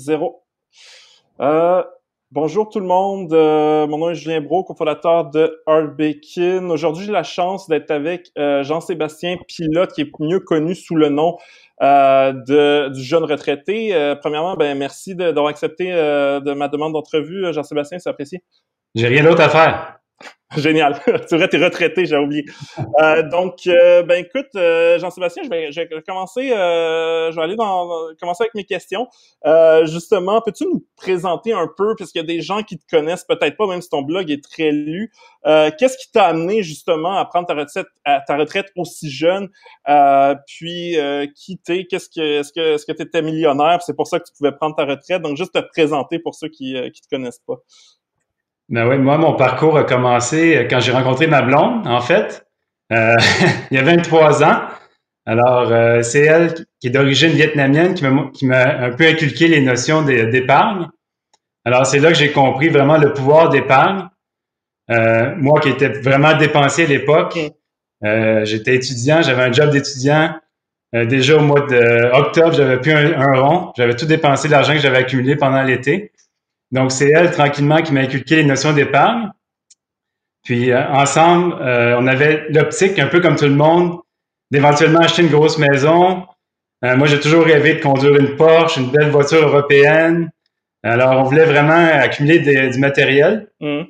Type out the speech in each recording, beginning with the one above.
Zéro. Euh, bonjour tout le monde. Euh, mon nom est Julien Bro, cofondateur de Arbekin. Aujourd'hui, j'ai la chance d'être avec euh, Jean-Sébastien Pilote, qui est mieux connu sous le nom de, du jeune retraité. premièrement, ben merci d'avoir accepté de ma demande d'entrevue. Jean-Sébastien, c'est apprécié. J'ai rien d'autre à faire. Génial. c'est vrai, t'es retraité, j'ai oublié. Euh, donc, euh, ben écoute, euh, Jean-Sébastien, je vais, je vais commencer, je vais aller dans, commencer avec mes questions. justement, peux-tu nous présenter un peu, puisqu'il y a des gens qui te connaissent peut-être pas, même si ton blog est très lu. Qu'est-ce qui t'a amené justement à prendre ta retraite, à ta retraite aussi jeune, puis quitter Qu'est-ce que, est-ce que, est-ce que t'étais millionnaire, c'est pour ça que tu pouvais prendre ta retraite. Donc, juste te présenter pour ceux qui, qui te connaissent pas. Ben oui, moi, mon parcours a commencé euh, quand j'ai rencontré ma blonde, en fait. Euh, il y a 23 ans. Alors, euh, c'est elle qui est d'origine vietnamienne qui m'a un peu inculqué les notions d'épargne. Alors, c'est là que j'ai compris vraiment le pouvoir d'épargne. Euh, moi qui étais vraiment dépensier à l'époque, j'étais étudiant, j'avais un job d'étudiant. déjà au mois d'octobre, j'avais plus un rond. J'avais tout dépensé l'argent que j'avais accumulé pendant l'été. Donc, c'est elle, tranquillement, qui m'a inculqué les notions d'épargne. Puis, euh, ensemble, euh, on avait l'optique, un peu comme tout le monde, d'éventuellement acheter une grosse maison. Euh, moi, j'ai toujours rêvé de conduire une Porsche, une belle voiture européenne. Alors, on voulait vraiment accumuler du matériel. Mm.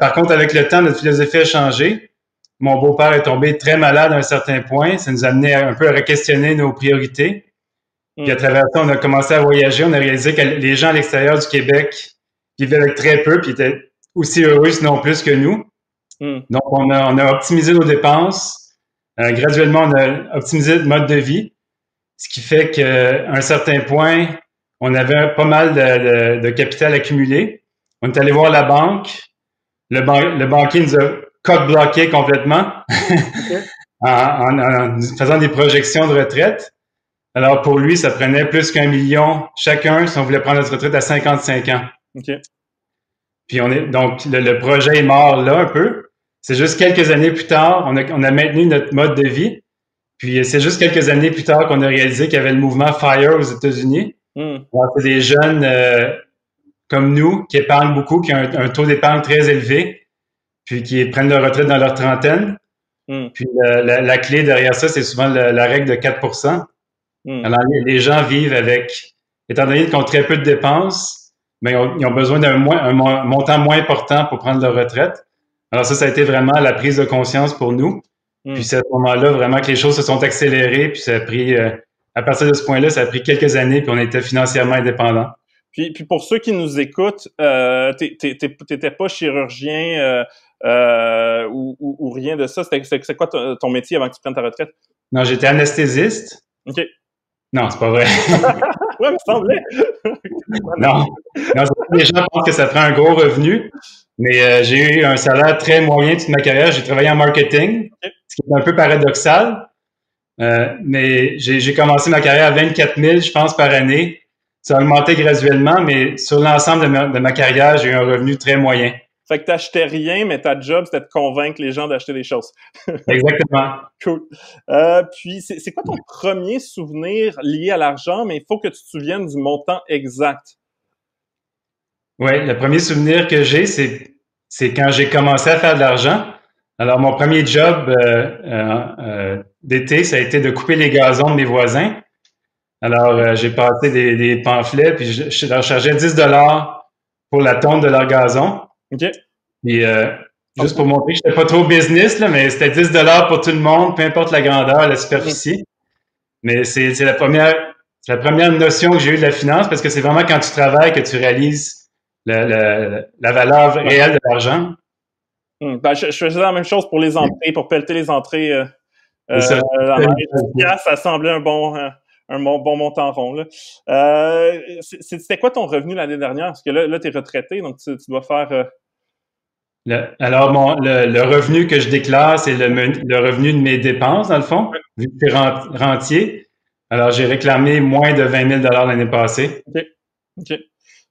par contre, avec le temps, notre philosophie a changé. Mon beau-père est tombé très malade à un certain point. Ça nous a amené un peu à questionner nos priorités. Puis à travers ça, on a commencé à voyager. On a réalisé que les gens à l'extérieur du Québec vivaient avec très peu, puis étaient aussi heureux, sinon plus que nous. Hmm. Donc, on a, on a, optimisé nos dépenses. Euh, graduellement, on a optimisé le mode de vie, ce qui fait qu'à un certain point, on avait pas mal de, de, capital accumulé. On est allé voir la banque. Le, le banquier nous a coque-bloqué complètement en, en, faisant des projections de retraite. Alors, pour lui, ça prenait plus qu'un million chacun si on voulait prendre notre retraite à 55 ans. OK. Puis on est donc le, projet est mort là un peu. C'est juste quelques années plus tard, on a, on a maintenu notre mode de vie. Puis c'est juste quelques années plus tard qu'on a réalisé qu'il y avait le mouvement FIRE aux États-Unis. Hmm. C'est des jeunes euh, comme nous qui épargnent beaucoup, qui ont un, taux d'épargne très élevé, puis qui prennent leur retraite dans leur trentaine. Hmm. Puis la, clé derrière ça, c'est souvent la, règle de 4 Hmm. Alors, les gens vivent avec, étant donné qu'ils ont très peu de dépenses, mais ils ont, besoin d'un un montant moins important pour prendre leur retraite. Alors ça, ça a été vraiment la prise de conscience pour nous. Hmm. Puis c'est à ce moment-là vraiment que les choses se sont accélérées, puis ça a pris, euh, à partir de ce point-là, ça a pris quelques années, puis on était financièrement indépendants. Puis, puis pour ceux qui nous écoutent, euh, t'étais pas chirurgien euh, euh, ou, ou, rien de ça. C'est quoi ton métier avant que tu prennes ta retraite? Non, j'étais anesthésiste. OK. Non, c'est pas vrai. ouais, me semblait. non. non. Les gens pensent que ça prend un gros revenu, mais euh, j'ai eu un salaire très moyen toute ma carrière. J'ai travaillé en marketing, ce qui est un peu paradoxal. Euh, mais j'ai commencé ma carrière à 24 000, je pense, par année. Ça a augmenté graduellement, mais sur l'ensemble de ma, de ma carrière, j'ai eu un revenu très moyen. Fait que t'achetais rien, mais ta job, c'était de convaincre les gens d'acheter des choses. Exactement. cool. Euh, puis, c'est quoi ton premier souvenir lié à l'argent, mais il faut que tu te souviennes du montant exact. Oui, le premier souvenir que j'ai, c'est quand j'ai commencé à faire de l'argent. Alors, mon premier job euh, euh, d'été, ça a été de couper les gazons de mes voisins. Alors, j'ai passé des, des, pamphlets, puis je, je leur chargeais 10 dollars pour la tonne de leur gazon. OK. Puis, euh, juste pour montrer que je n'étais pas trop business, là, mais c'était 10 pour tout le monde, peu importe la grandeur, la superficie. Mais c'est la première, la première notion que j'ai eue de la finance parce que c'est vraiment quand tu travailles que tu réalises la, valeur réelle de l'argent. Hmm. Ben, je, faisais la même chose pour les entrées, pour pelleter les entrées. Euh, euh ça, ça semblait un bon, un bon, montant rond. C'était quoi ton revenu l'année dernière? Parce que là, là tu es retraité, donc tu, dois faire. Alors, mon, le, revenu que je déclare, c'est le, le, revenu de mes dépenses, dans le fond, vu que tu rentier. Alors, j'ai réclamé moins de 20 000 l'année passée. OK. OK.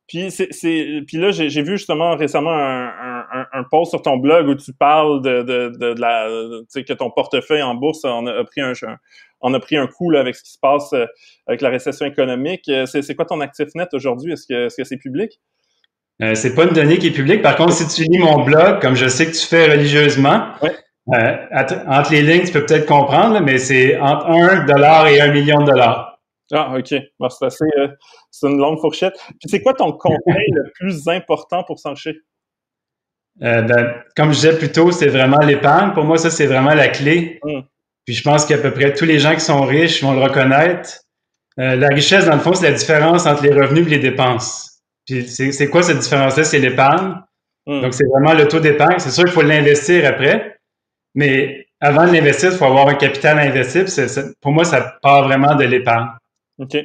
Puis c'est, puis là, j'ai, vu justement récemment un, un, un, post sur ton blog où tu parles de, de, de, la, tu sais, que ton portefeuille en bourse en a, pris un, on a pris un coup là, avec ce qui se passe euh, avec la récession économique. Euh, c'est, c'est quoi ton actif net aujourd'hui? Est-ce que, est-ce que c'est public? Euh, c'est pas une donnée qui est publique. Par contre, si tu lis mon blog, comme je sais que tu fais religieusement, euh, entre les lignes, tu peux peut-être comprendre, mais c'est entre 1 dollar et 1 million de dollars. Ah, OK. c'est assez, euh, c'est une longue fourchette. Puis c'est quoi ton conseil le plus important pour s'enrichir? Euh, ben, comme je disais plus tôt, c'est vraiment l'épargne. Pour moi, ça, c'est vraiment la clé. Hum. Puis je pense qu'à peu près tous les gens qui sont riches vont le reconnaître. la richesse, dans le fond, c'est la différence entre les revenus et les dépenses. Puis c'est quoi cette différence-là? C'est l'épargne. Hmm. Donc, c'est vraiment le taux d'épargne. C'est sûr qu'il faut l'investir après, mais avant de l'investir, il faut avoir un capital à investir. pour moi, ça part vraiment de l'épargne. OK.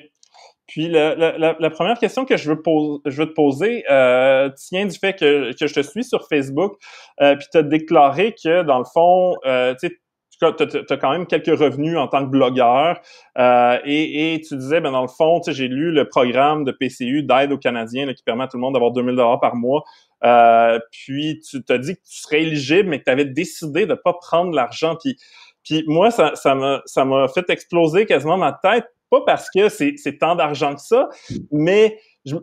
Puis la, la, première question que je veux, je veux te poser euh, tient du fait que, que je te suis sur Facebook, euh, puis tu as déclaré que, dans le fond, euh, tu sais, tu as, quand même quelques revenus en tant que blogueur. Euh, et, et, tu disais, ben dans le fond, j'ai lu le programme de PCU d'aide aux Canadiens qui permet à tout le monde d'avoir 2000 dollars par mois. Euh, puis tu t'as dit que tu serais éligible, mais que tu avais décidé de pas prendre l'argent. Puis, puis moi, ça m'a ça m'a fait exploser quasiment ma tête, pas parce que c'est tant d'argent que ça, mais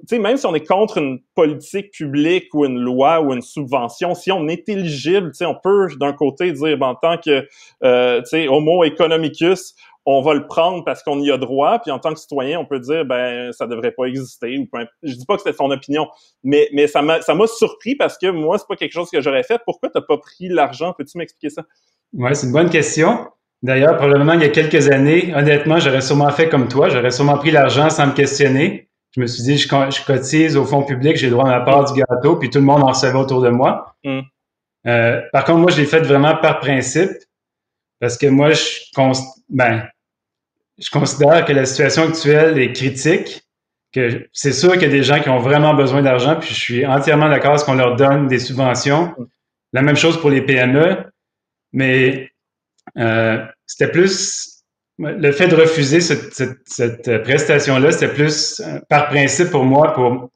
sais, même si on est contre une politique publique ou une loi ou une subvention, si on est éligible, on peut d'un côté dire, ben, en tant que euh, homo economicus, on va le prendre parce qu'on y a droit, puis en tant que citoyen, on peut dire ben ça devrait pas exister je dis pas que c'était son opinion, mais mais ça m'a ça m'a surpris parce que moi c'est pas quelque chose que j'aurais fait. Pourquoi t'as pas pris l'argent? Peux-tu m'expliquer ça? Ouais, c'est une bonne question. D'ailleurs, probablement il y a quelques années, honnêtement, j'aurais sûrement fait comme toi, j'aurais sûrement pris l'argent sans me questionner je me suis dit, je, cotise au fonds public, j'ai le droit à ma part du gâteau, puis tout le monde en recevait autour de moi. Mm. Euh, par contre, moi, je l'ai fait vraiment par principe, parce que moi, je, ben, je considère que la situation actuelle est critique, que c'est sûr qu'il y a des gens qui ont vraiment besoin d'argent, puis je suis entièrement d'accord à ce qu'on leur donne des subventions. Mm. La même chose pour les PME, mais euh, c'était plus le fait de refuser cette, prestation-là, c'était plus euh, par principe pour moi, pour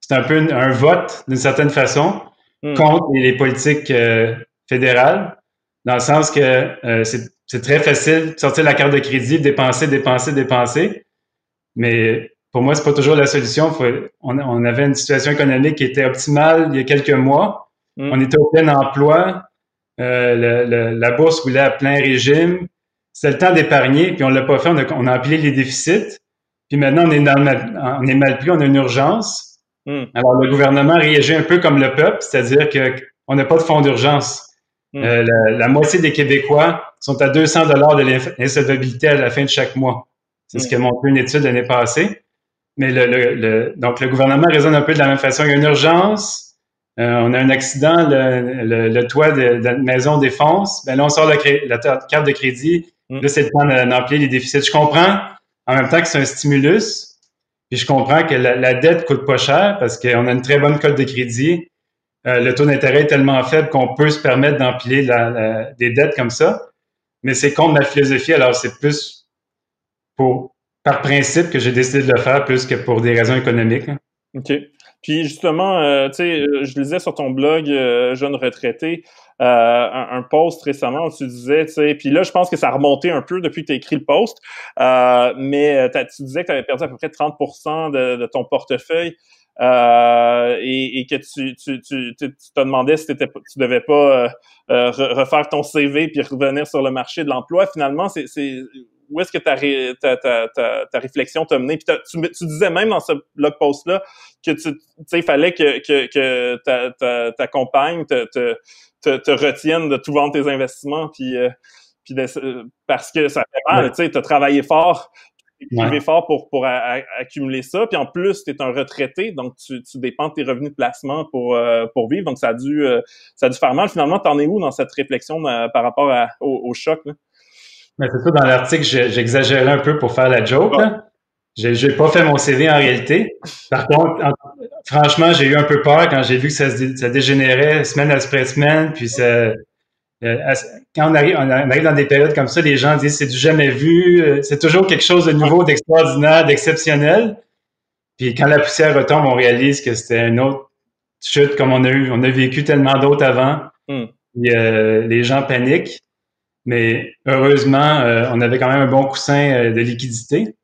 c'est un peu un vote d'une certaine façon hmm. contre les politiques euh, fédérales, dans le sens que euh, c'est très facile de sortir la carte de crédit, dépenser, dépenser, dépenser. Mais pour moi, c'est pas toujours la solution. on, avait une situation économique qui était optimale il y a quelques mois. Hmm. On était au plein emploi. la bourse roulait à plein régime c'est le temps d'épargner, puis on l'a pas fait, on a, on a empilé les déficits, puis maintenant on est, dans on est mal pris, on a une urgence. Hmm. Alors le gouvernement réagit un peu comme le peuple, c'est-à-dire qu'on n'a pas de fonds d'urgence. Hmm. Euh, la, moitié des Québécois sont à 200 dollars de l'insolvabilité à la fin de chaque mois. C'est ce hmm. qu'a montré une étude l'année passée. Mais le, le, donc le gouvernement raisonne un peu de la même façon. Il y a une urgence, euh, on a un accident, le, toit de, la maison défonce. Ben là, on sort la, la carte de crédit. Là, c'est le temps d'emplir les déficits. Je comprends en même temps que c'est un stimulus, puis je comprends que la, la, dette coûte pas cher parce qu'on a une très bonne cote de crédit. Euh, le taux d'intérêt est tellement faible qu'on peut se permettre d'empiler des dettes comme ça. Mais c'est contre ma philosophie, alors c'est plus pour par principe que j'ai décidé de le faire plus que pour des raisons économiques. OK. Puis justement, euh, tu sais, euh, je lisais sur ton blog Jeune retraité, euh, un, post récemment où tu disais, tu sais, puis là, je pense que ça a remonté un peu depuis que tu as écrit le post, euh, mais tu disais que tu avais perdu à peu près 30 de, de ton portefeuille. Euh, et, et, que tu, tu, tu, tu, te demandais si tu devais pas euh, refaire ton CV puis revenir sur le marché de l'emploi. Finalement, c'est où est-ce que ta, ta, ta, ta, réflexion t'a mené? Puis tu, disais même dans ce blog post-là que tu sais, fallait que, que, que ta compagne te, te, te, te, retienne de tout vendre tes investissements, puis, euh, puis parce que ça fait mal, tu sais, t'as travaillé fort, tu fort pour, pour accumuler ça, puis en plus, tu es un retraité, donc tu, tu dépends de tes revenus de placement pour, euh, pour vivre, donc ça a dû euh, ça a dû faire mal. Finalement, t'en es où dans cette réflexion par rapport à, au, choc? Là? Mais c'est ça, dans l'article, j'exagérais un peu pour faire la joke. Là. J'ai pas fait mon CV en réalité. Par contre, franchement, j'ai eu un peu peur quand j'ai vu que ça, ça dégénérait semaine après semaine, puis ça, euh, quand on arrive, on arrive dans des périodes comme ça, les gens disent c'est du jamais vu, euh, c'est toujours quelque chose de nouveau, d'extraordinaire, d'exceptionnel. Puis quand la poussière retombe, on réalise que c'était une autre chute comme on a eu. On a vécu tellement d'autres avant. Hmm. Euh, les gens paniquent. Mais heureusement, euh, on avait quand même un bon coussin de liquidité.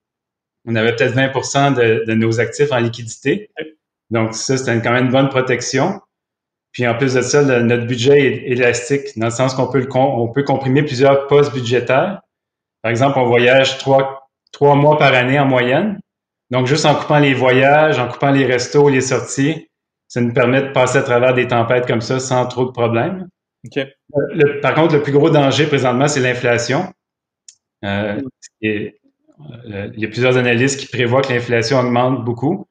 On avait peut-être 20 de, de, nos actifs en liquidité. Donc ça, c'était quand même une bonne protection. Puis en plus de ça, notre budget est élastique, dans le sens qu'on peut, on peut comprimer plusieurs postes budgétaires. Par exemple, on voyage trois, trois mois par année en moyenne. Donc, juste en coupant les voyages, en coupant les restos, les sorties, ça nous permet de passer à travers des tempêtes comme ça sans trop de problèmes. par contre, le plus gros danger présentement, c'est l'inflation. Euh, euh, il y a plusieurs analystes qui prévoient que l'inflation augmente beaucoup.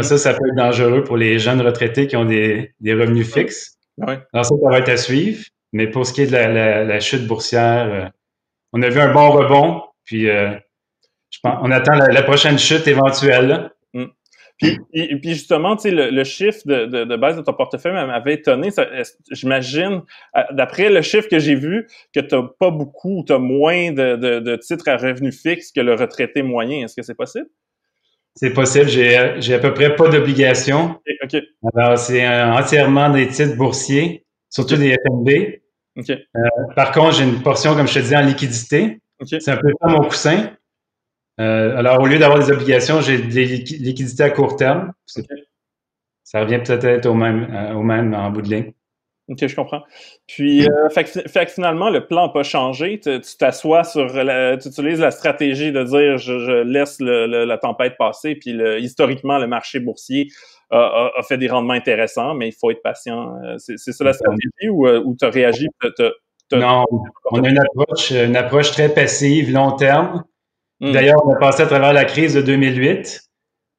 ça, ça peut être dangereux pour les jeunes retraités qui ont des, revenus fixes. Alors ça, ça va être à suivre. Mais pour ce qui est de la, chute boursière, euh, on a vu un bon rebond. Puis je pense, on attend la, prochaine chute éventuelle. Puis, puis, justement, tu sais, le, chiffre de, de, base de ton portefeuille m'avait étonné. J'imagine, euh, d'après le chiffre que j'ai vu, que tu n'as pas beaucoup, tu as moins de, de, titres à revenu fixe que le retraité moyen. Est-ce que c'est possible? C'est possible. J'ai à peu près pas d'obligations. OK. Alors, c'est entièrement des titres boursiers, surtout des FNB. OK. Euh, par contre, j'ai une portion, comme je te disais, en liquidité. C'est un peu comme mon coussin. Euh, alors, au lieu d'avoir des obligations, j'ai des liquidités à court terme. Ça revient peut-être au même, euh, au même en bout de ligne. OK, je comprends. Puis, euh, fait, que, finalement, le plan n'a pas changé. Tu t'assois sur, la, tu utilises la stratégie de dire je, laisse la tempête passer. Puis, historiquement, le marché boursier a, fait des rendements intéressants, mais il faut être patient. C'est ça la stratégie ou, ou tu as réagi? non, on a une approche, une approche très passive, long terme. Hmm. D'ailleurs, on a passé à travers la crise de 2008.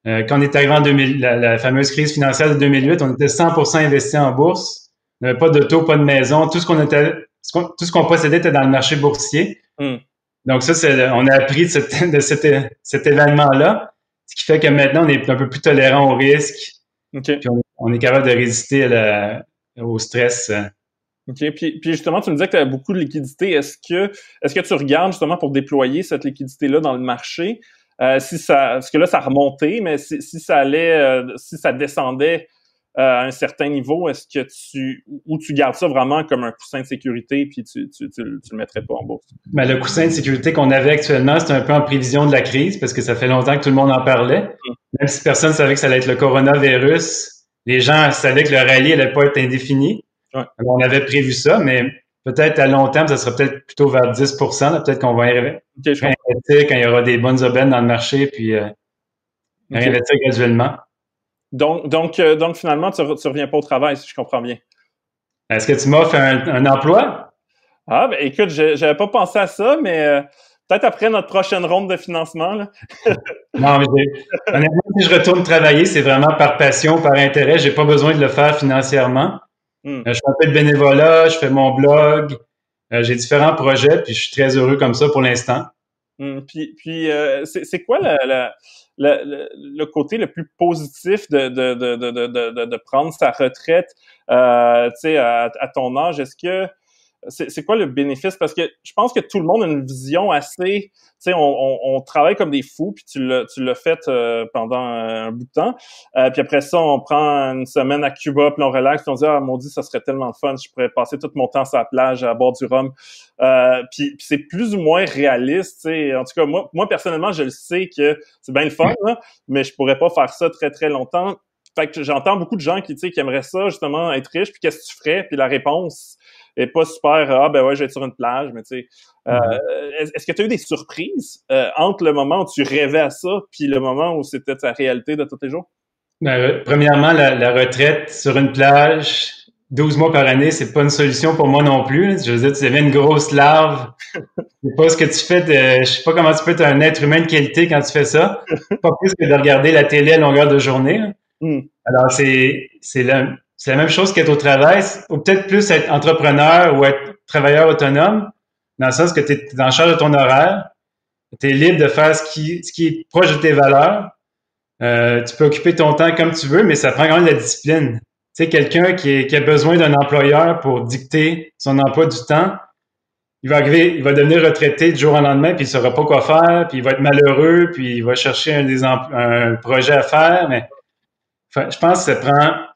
Euh, quand on est arrivé en 2000, la, fameuse crise financière de 2008, on était 100% investi en bourse. On n'avait pas d'auto, pas de maison. Tout ce qu'on était, tout ce qu'on possédait était dans le marché boursier. Hmm. Donc ça, c'est, on a appris de, de cet, événement-là, ce qui fait que maintenant, on est un peu plus tolérant au risque. Puis on, est capable de résister au stress. OK. Puis, justement, tu me disais que tu avais beaucoup de liquidité. Est-ce que, est-ce que tu regardes justement pour déployer cette liquidité-là dans le marché? Euh, si ça, parce que là, ça remontait, mais si, ça allait, euh, si ça descendait euh, à un certain niveau, est-ce que tu, ou tu gardes ça vraiment comme un coussin de sécurité puis tu, tu, tu, le mettrais pas en bourse? Ben, le coussin de sécurité qu'on avait actuellement, c'est un peu en prévision de la crise parce que ça fait longtemps que tout le monde en parlait. Hum. Même si personne savait que ça allait être le coronavirus, les gens savaient que le rallye allait pas être indéfini on avait prévu ça, mais peut-être à long terme, ça sera peut-être plutôt vers 10% Peut-être qu'on va investir quand il y aura des bonnes aubaines dans le marché, puis euh, investir graduellement. Donc, donc, euh, donc finalement, tu ne reviens pas au travail, si je comprends bien. Est-ce que tu m'offres un, un emploi? Ah, ben écoute, j'avais pas pensé à ça, mais euh, peut-être après notre prochaine ronde de financement. Là. non, mais honnêtement, si je retourne travailler, c'est vraiment par passion, par intérêt. J'ai pas besoin de le faire financièrement. Hmm. Euh, je fais un peu de bénévolat, je fais mon blog, euh, j'ai différents projets, puis je suis très heureux comme ça pour l'instant. Hmm. Puis, puis euh, c'est quoi le côté le plus positif de, de, de, de, de prendre sa retraite euh, à, à ton âge? Est-ce que c'est quoi le bénéfice? Parce que je pense que tout le monde a une vision assez, tu sais, on, travaille comme des fous, puis tu l'as, tu fait euh, pendant un bout de temps. Euh, puis après ça, on prend une semaine à Cuba, puis on relaxe, puis on dit, ah, mon dieu, ça serait tellement fun, je pourrais passer tout mon temps sur la plage, à bord du rhum. Euh, puis, c'est plus ou moins réaliste, tu sais. En tout cas, moi, moi, personnellement, je le sais que c'est bien le fun, mais je pourrais pas faire ça très, très longtemps. Fait que j'entends beaucoup de gens qui, qui aimeraient ça, justement, être riche, puis qu'est-ce que tu ferais? Puis la réponse, et pas super ah ben ouais je vais être sur une plage mais tu sais euh, est-ce que tu as eu des surprises euh, entre le moment où tu rêvais à ça puis le moment où c'était ta réalité de tous les jours? Ben, premièrement la, retraite sur une plage 12 mois par année, c'est pas une solution pour moi non plus. Je veux dire, tu deviens une grosse larve. Je sais pas ce que tu fais de, je sais pas comment tu peux être un être humain de qualité quand tu fais ça. Pas plus que de regarder la télé à longueur de journée. Mm. Alors, c'est, c'est c'est la même chose qu'être au travail, ou peut-être plus être entrepreneur ou être travailleur autonome, dans le sens que tu es en charge de ton horaire, tu es libre de faire ce qui, ce qui est proche de tes valeurs. Euh, tu peux occuper ton temps comme tu veux, mais ça prend quand même de la discipline. Tu sais, quelqu'un qui, a besoin d'un employeur pour dicter son emploi du temps, il va arriver, il va devenir retraité du jour au lendemain, puis il saura pas quoi faire, puis il va être malheureux, puis il va chercher un, un projet à faire. Mais je pense que ça prend,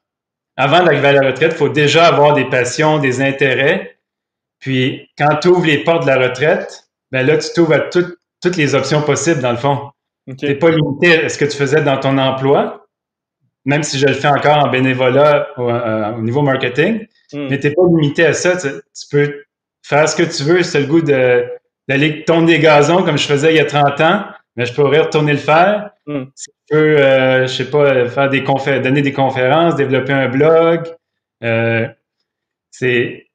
avant d'arriver à la retraite, il faut déjà avoir des passions, des intérêts. Puis quand tu ouvres les portes de la retraite, ben là, tu t'ouvres à toutes les options possibles, dans le fond. Tu n'es pas limité à ce que tu faisais dans ton emploi, même si je le fais encore en bénévolat au, euh, niveau marketing, hmm. mais tu n'es pas limité à ça. Tu, peux faire ce que tu veux. As le goût d'aller tourner des gazons comme je faisais il y a 30 ans, mais je pourrais retourner le faire. Si tu peux, euh, je sais pas, faire des donner des conférences, développer un blog. Euh, c'est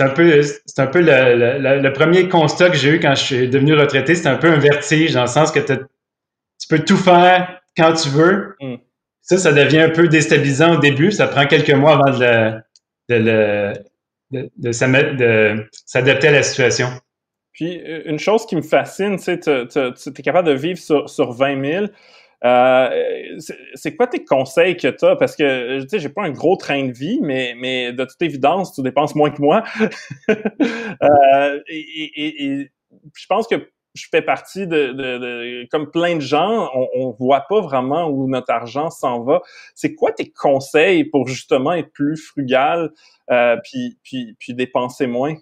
un peu, c'est un peu le, premier constat que j'ai eu quand je suis devenu retraité. C'est un peu un vertige dans le sens que tu peux tout faire quand tu veux. Hmm. Ça, ça devient un peu déstabilisant au début. Ça prend quelques mois avant de, de, de, de s'adapter à la situation. Puis, une chose qui me fascine, tu es capable de vivre sur, sur 20 000. Euh, c'est quoi tes conseils que tu as? Parce que, tu sais, j'ai pas un gros train de vie, mais, de toute évidence, tu dépenses moins que moi. euh, et, je pense que je fais partie de, comme plein de gens, on, on voit pas vraiment où notre argent s'en va. C'est quoi tes conseils pour justement être plus frugal euh, puis, puis, puis dépenser moins?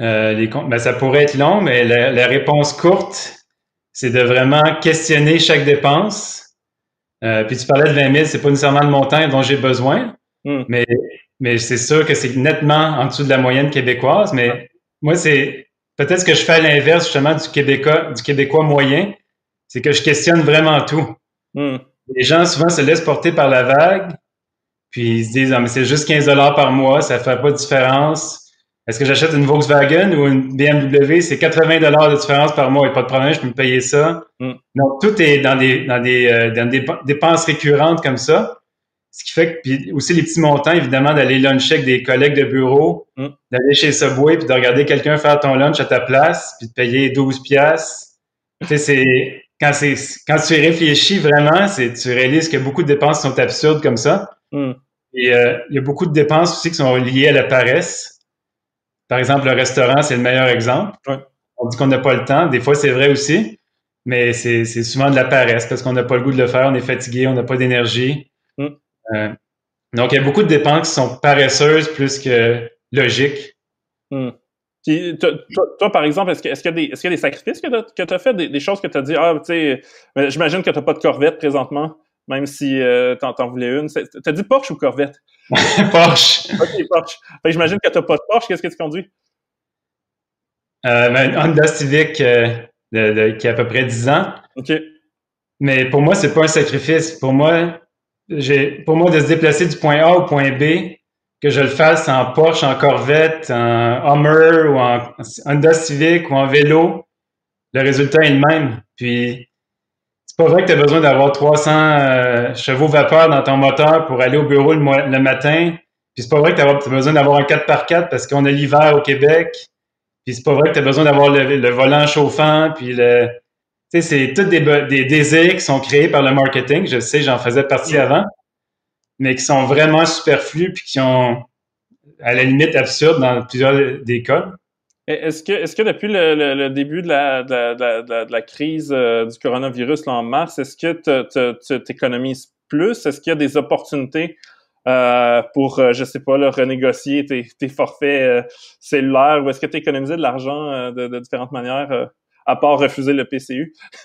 Euh, les, ben, ça pourrait être long, mais la, la réponse courte, c'est de vraiment questionner chaque dépense. Euh, puis tu parlais de 20 000, c'est pas nécessairement le montant dont j'ai besoin, hmm. mais, mais c'est sûr que c'est nettement en dessous de la moyenne québécoise. Mais moi, c'est peut-être que je fais à l'inverse justement du Québécois, du Québécois moyen, c'est que je questionne vraiment tout. Hmm. Les gens souvent se laissent porter par la vague, puis ils se disent ah, mais c'est juste 15 dollars par mois, ça fait pas de différence. Est-ce que j'achète une Volkswagen ou une BMW? C'est 80 dollars de différence par mois. Il n'y a pas de problème, je peux me payer ça. Mm. Donc, tout est dans des, dans des, euh, dans des dépenses récurrentes comme ça. Ce qui fait que, puis aussi les petits montants, évidemment, d'aller luncher avec des collègues de bureau, mm. d'aller chez Subway, puis de regarder quelqu'un faire ton lunch à ta place, puis de payer 12 piastres. Tu sais, c'est, quand c'est, quand tu y réfléchis vraiment, c'est, tu réalises que beaucoup de dépenses sont absurdes comme ça. Mm. Et euh, il y a beaucoup de dépenses aussi qui sont liées à la paresse. Par exemple, le restaurant, c'est le meilleur exemple. On dit qu'on n'a pas le temps. Des fois, c'est vrai aussi, mais c'est souvent de la paresse parce qu'on n'a pas le goût de le faire, on est fatigué, on n'a pas d'énergie. Mm. Euh, donc, il y a beaucoup de dépenses qui sont paresseuses plus que logiques. Mm. toi, par exemple, est-ce qu'il y, est y, a des sacrifices que tu as, fait, des, choses que tu as dit, ah, tu sais, j'imagine que tu n'as pas de Corvette présentement, même si euh, tu en, voulais une. Tu as dit Porsche ou Corvette? Porsche. OK, Porsche. j'imagine que tu n'as pas de Porsche. Qu'est-ce que tu conduis? Euh, ben, Honda Civic euh, qui a à peu près 10 ans. OK. Mais pour moi, c'est pas un sacrifice. Pour moi, j'ai, pour moi, de se déplacer du point A au point B, que je le fasse en Porsche, en Corvette, en Hummer ou en Honda Civic ou en vélo, le résultat est le même. Puis, pas vrai que tu as besoin d'avoir 300 euh, chevaux vapeur dans ton moteur pour aller au bureau le, matin. Puis c'est pas vrai que tu as besoin d'avoir un 4x4 parce qu'on a l'hiver au Québec. Puis c'est pas vrai que tu as besoin d'avoir le, volant chauffant. Puis le. Tu sais, c'est tous des, des, désirs qui sont créés par le marketing. Je sais, j'en faisais partie avant. Mais qui sont vraiment superflus puis qui sont à la limite absurdes dans plusieurs des cas. Est-ce que, est-ce que depuis le, début de la, de la, crise euh, du coronavirus en mars, est-ce que tu t'économises plus? Est-ce qu'il y a des opportunités euh, pour, euh, je sais pas, renégocier tes, forfaits cellulaires? Ou est-ce que tu économisé de l'argent de, différentes manières à part refuser le PCU?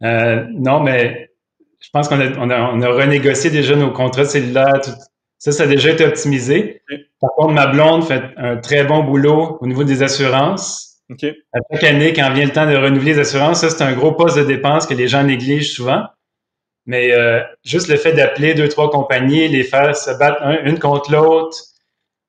non, mais je pense qu'on a, on a, renégocié déjà nos contrats cellulaires, ça, ça a déjà été optimisé. Par contre, ma blonde fait un très bon boulot au niveau des assurances. À chaque année, quand vient le temps de renouveler les assurances, ça, c'est un gros poste de dépense que les gens négligent souvent. Mais euh, juste le fait d'appeler deux, trois compagnies, les faire se battre une contre l'autre,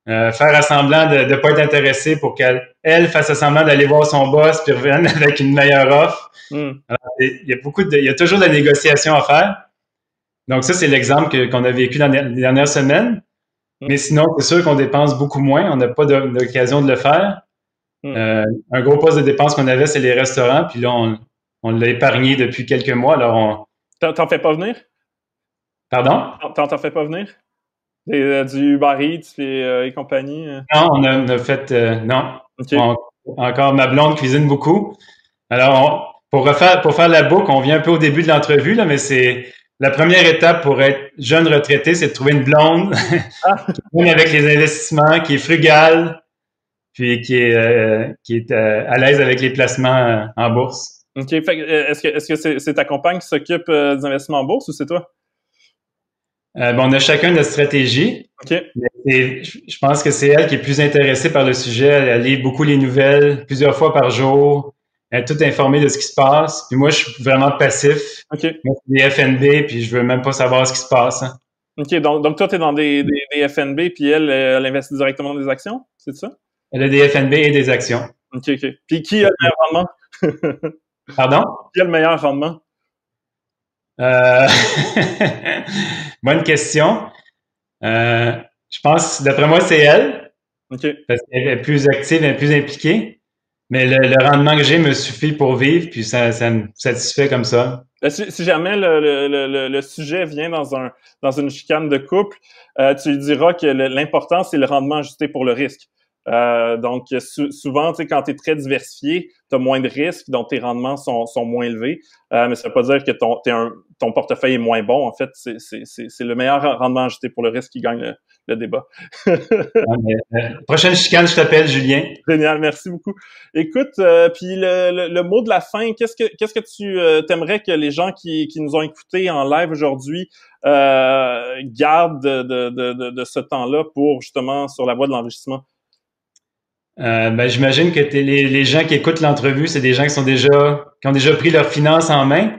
euh, faire semblant de ne pas être intéressé pour qu'elle elle fasse semblant d'aller voir son boss puis revienne avec une meilleure offre. Hmm. il y a beaucoup de, il y a toujours de la négociation à faire. Donc, ça, c'est l'exemple qu'on a vécu dans les dernières semaines. Mm. Mais sinon, c'est sûr qu'on dépense beaucoup moins. On n'a pas d'occasion de le faire. Mm. Euh, un gros poste de dépense qu'on avait, c'est les restaurants. Puis là, on, l'a épargné depuis quelques mois. Alors, on... T'en fais pas venir? Pardon? T'en fais pas venir? du Uber Eats et, compagnie? Non, on a, fait... non. encore, ma blonde cuisine beaucoup. Alors, pour, refaire, pour faire la boucle, on vient un peu au début de l'entrevue, là, mais c'est la première étape pour être jeune retraité, c'est de trouver une blonde ah. qui avec les investissements, qui est frugale, puis qui est, euh, qui est euh, à l'aise avec les placements euh, en bourse. OK. Est-ce que est-ce que c'est ta compagne qui s'occupe des investissements en bourse ou c'est toi? on a chacun notre stratégie. OK. je pense que c'est elle qui est plus intéressée par le sujet. Elle lit beaucoup les nouvelles plusieurs fois par jour. Elle est toute informée de ce qui se passe. Puis moi, je suis vraiment passif. OK. Moi, des FNB, puis je veux même pas savoir ce qui se passe. Hein. OK. Donc, donc toi, tu es dans des, des, FNB, puis elle, elle investit directement dans des actions, c'est ça? Elle a des FNB et des actions. OK, OK. Puis qui a le meilleur rendement? Pardon? Qui a le meilleur rendement? Euh... Bonne question. Euh, je pense, d'après moi, c'est elle. OK. Parce qu'elle est plus active, elle est plus impliquée. Mais le, rendement que j'ai me suffit pour vivre, puis ça, ça me satisfait comme ça. Euh, si, jamais le, sujet vient dans un dans une chicane de couple, euh, tu diras que l'important, c'est le rendement ajusté pour le risque. Euh, donc, souvent, tu sais, quand tu es très diversifié, tu as moins de risques, donc tes rendements sont, sont moins élevés. Euh, mais ça veut pas dire que ton, un, ton portefeuille est moins bon. En fait, c'est le meilleur rendement ajusté pour le risque qui gagne le, débat. Euh, prochaine chicane, je t'appelle, Julien. Génial, merci beaucoup. Écoute, euh, puis le, le, mot de la fin, qu'est-ce que qu'est-ce que tu euh, aimerais que les gens qui, qui nous ont écoutés en live aujourd'hui gardent de, de, de, de ce temps-là pour justement sur la voie de l'enrichissement? Euh, ben, j'imagine que les, gens qui écoutent l'entrevue, c'est des gens qui sont déjà qui ont déjà pris leurs finances en main,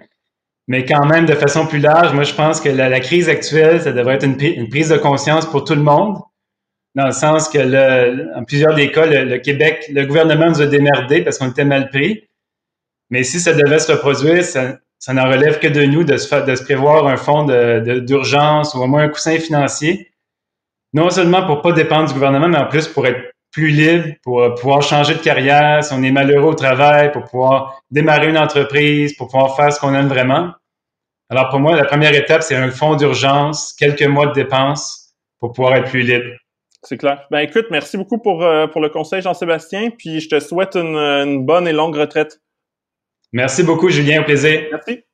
mais quand même de façon plus large. Moi, je pense que la, crise actuelle, ça devrait être une, prise de conscience pour tout le monde, dans le sens que le, en plusieurs des cas, le, Québec, le gouvernement nous a démerdé parce qu'on était mal pris. Mais si ça devait se reproduire, ça, n'en relève que de nous de se, de se prévoir un fonds d'urgence ou au moins un coussin financier, non seulement pour pas dépendre du gouvernement, mais en plus pour être plus libre pour euh, pouvoir changer de carrière, si on est malheureux au travail, pour pouvoir démarrer une entreprise, pour pouvoir faire ce qu'on aime vraiment. Alors pour moi, la première étape, c'est un fonds d'urgence, quelques mois de dépenses pour pouvoir être plus libre. C'est clair. Ben écoute, merci beaucoup pour, euh, pour le conseil, Jean-Sébastien, puis je te souhaite une, une bonne et longue retraite. Merci beaucoup, Julien, au plaisir. Merci.